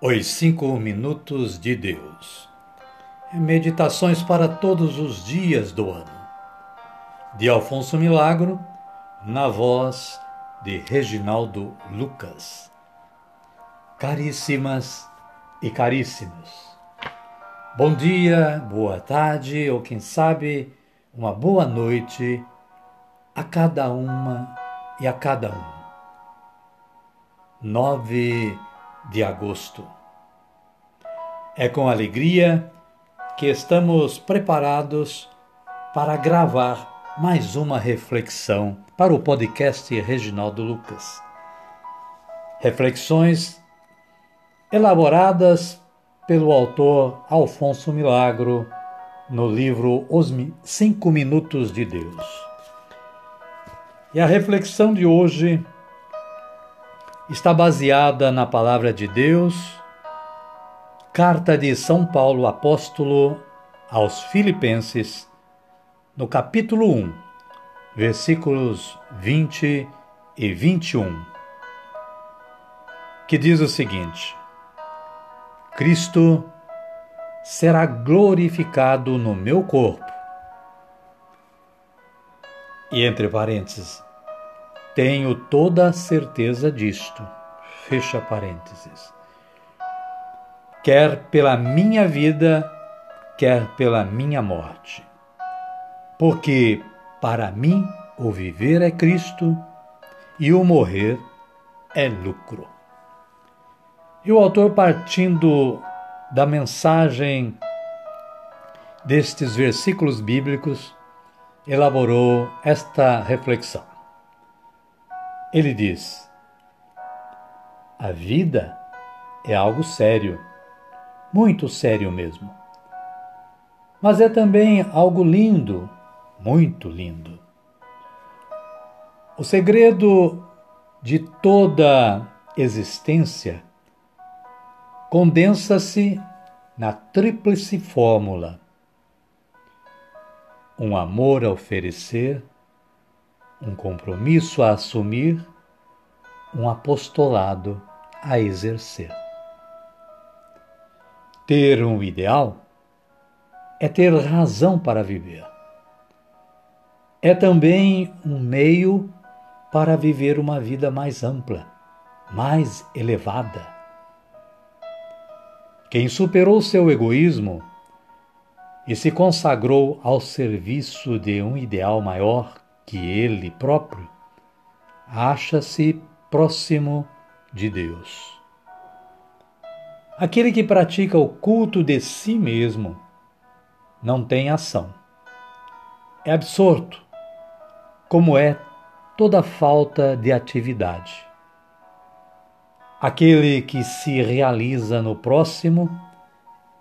Os Cinco Minutos de Deus. Meditações para todos os dias do ano. De Alfonso Milagro, na voz de Reginaldo Lucas. Caríssimas e caríssimos. Bom dia, boa tarde ou quem sabe uma boa noite a cada uma e a cada um. 9 de agosto. É com alegria que estamos preparados para gravar mais uma reflexão para o podcast Reginaldo Lucas. Reflexões elaboradas pelo autor Alfonso Milagro no livro Os Cinco Minutos de Deus. E a reflexão de hoje está baseada na palavra de Deus, carta de São Paulo apóstolo aos Filipenses, no capítulo 1, versículos 20 e 21, que diz o seguinte: Cristo será glorificado no meu corpo. E entre parênteses, tenho toda a certeza disto. Fecha parênteses. Quer pela minha vida, quer pela minha morte. Porque para mim o viver é Cristo e o morrer é lucro. E o autor, partindo da mensagem destes versículos bíblicos, elaborou esta reflexão. Ele diz: A vida é algo sério, muito sério mesmo. Mas é também algo lindo, muito lindo. O segredo de toda existência condensa-se na tríplice fórmula: um amor a oferecer um compromisso a assumir, um apostolado a exercer. Ter um ideal é ter razão para viver. É também um meio para viver uma vida mais ampla, mais elevada. Quem superou seu egoísmo e se consagrou ao serviço de um ideal maior que ele próprio acha-se próximo de Deus. Aquele que pratica o culto de si mesmo não tem ação. É absorto, como é toda falta de atividade. Aquele que se realiza no próximo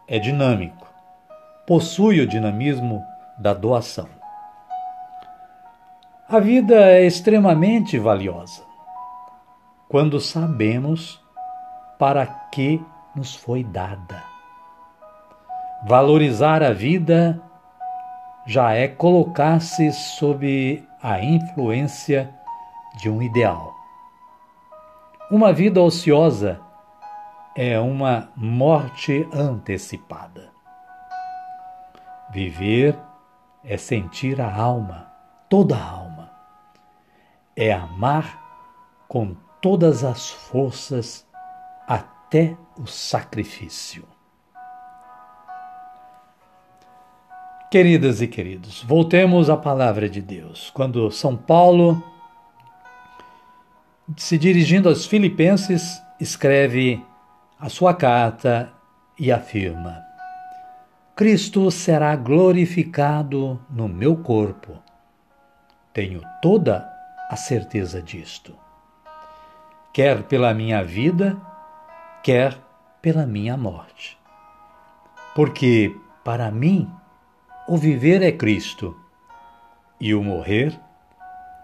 é dinâmico, possui o dinamismo da doação. A vida é extremamente valiosa quando sabemos para que nos foi dada. Valorizar a vida já é colocar-se sob a influência de um ideal. Uma vida ociosa é uma morte antecipada. Viver é sentir a alma, toda a alma é amar com todas as forças até o sacrifício. Queridas e queridos, voltemos à palavra de Deus. Quando São Paulo, se dirigindo aos Filipenses, escreve a sua carta e afirma: Cristo será glorificado no meu corpo. Tenho toda a certeza disto. Quer pela minha vida, quer pela minha morte. Porque, para mim, o viver é Cristo e o morrer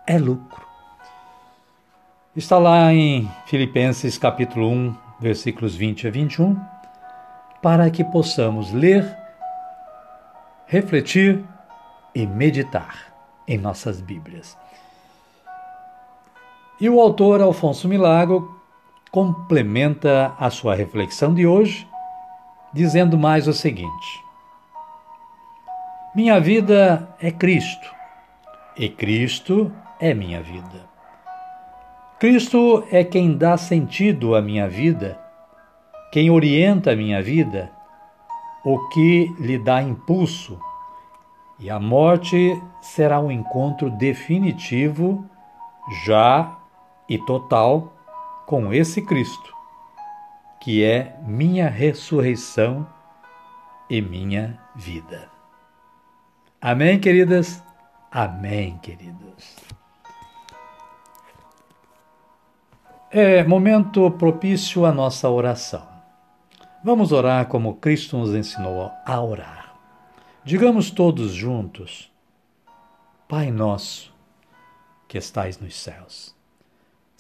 é lucro. Está lá em Filipenses capítulo 1, versículos 20 a 21, para que possamos ler, refletir e meditar em nossas Bíblias. E o autor Alfonso Milagro complementa a sua reflexão de hoje, dizendo mais o seguinte: Minha vida é Cristo, e Cristo é minha vida. Cristo é quem dá sentido à minha vida, quem orienta a minha vida, o que lhe dá impulso, e a morte será um encontro definitivo, já e total, com esse Cristo, que é minha ressurreição e minha vida. Amém, queridas? Amém, queridos. É momento propício à nossa oração. Vamos orar como Cristo nos ensinou a orar. Digamos todos juntos: Pai nosso, que estais nos céus,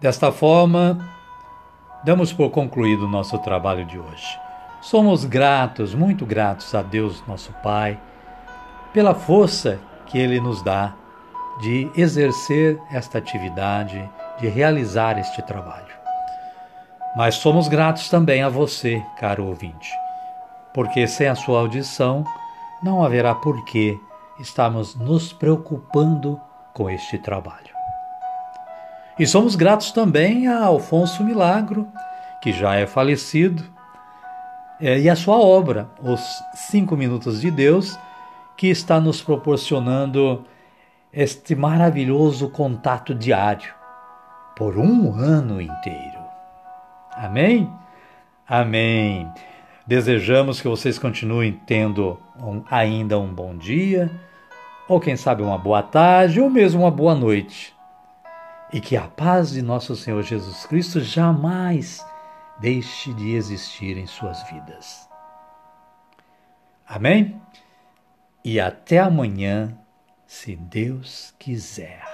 Desta forma, damos por concluído o nosso trabalho de hoje. Somos gratos, muito gratos a Deus, nosso Pai, pela força que Ele nos dá de exercer esta atividade, de realizar este trabalho. Mas somos gratos também a você, caro ouvinte, porque sem a sua audição não haverá por que estarmos nos preocupando com este trabalho. E somos gratos também a Alfonso Milagro, que já é falecido, é, e a sua obra, Os Cinco Minutos de Deus, que está nos proporcionando este maravilhoso contato diário por um ano inteiro. Amém? Amém. Desejamos que vocês continuem tendo um, ainda um bom dia, ou quem sabe uma boa tarde, ou mesmo uma boa noite. E que a paz de nosso Senhor Jesus Cristo jamais deixe de existir em suas vidas. Amém? E até amanhã se Deus quiser.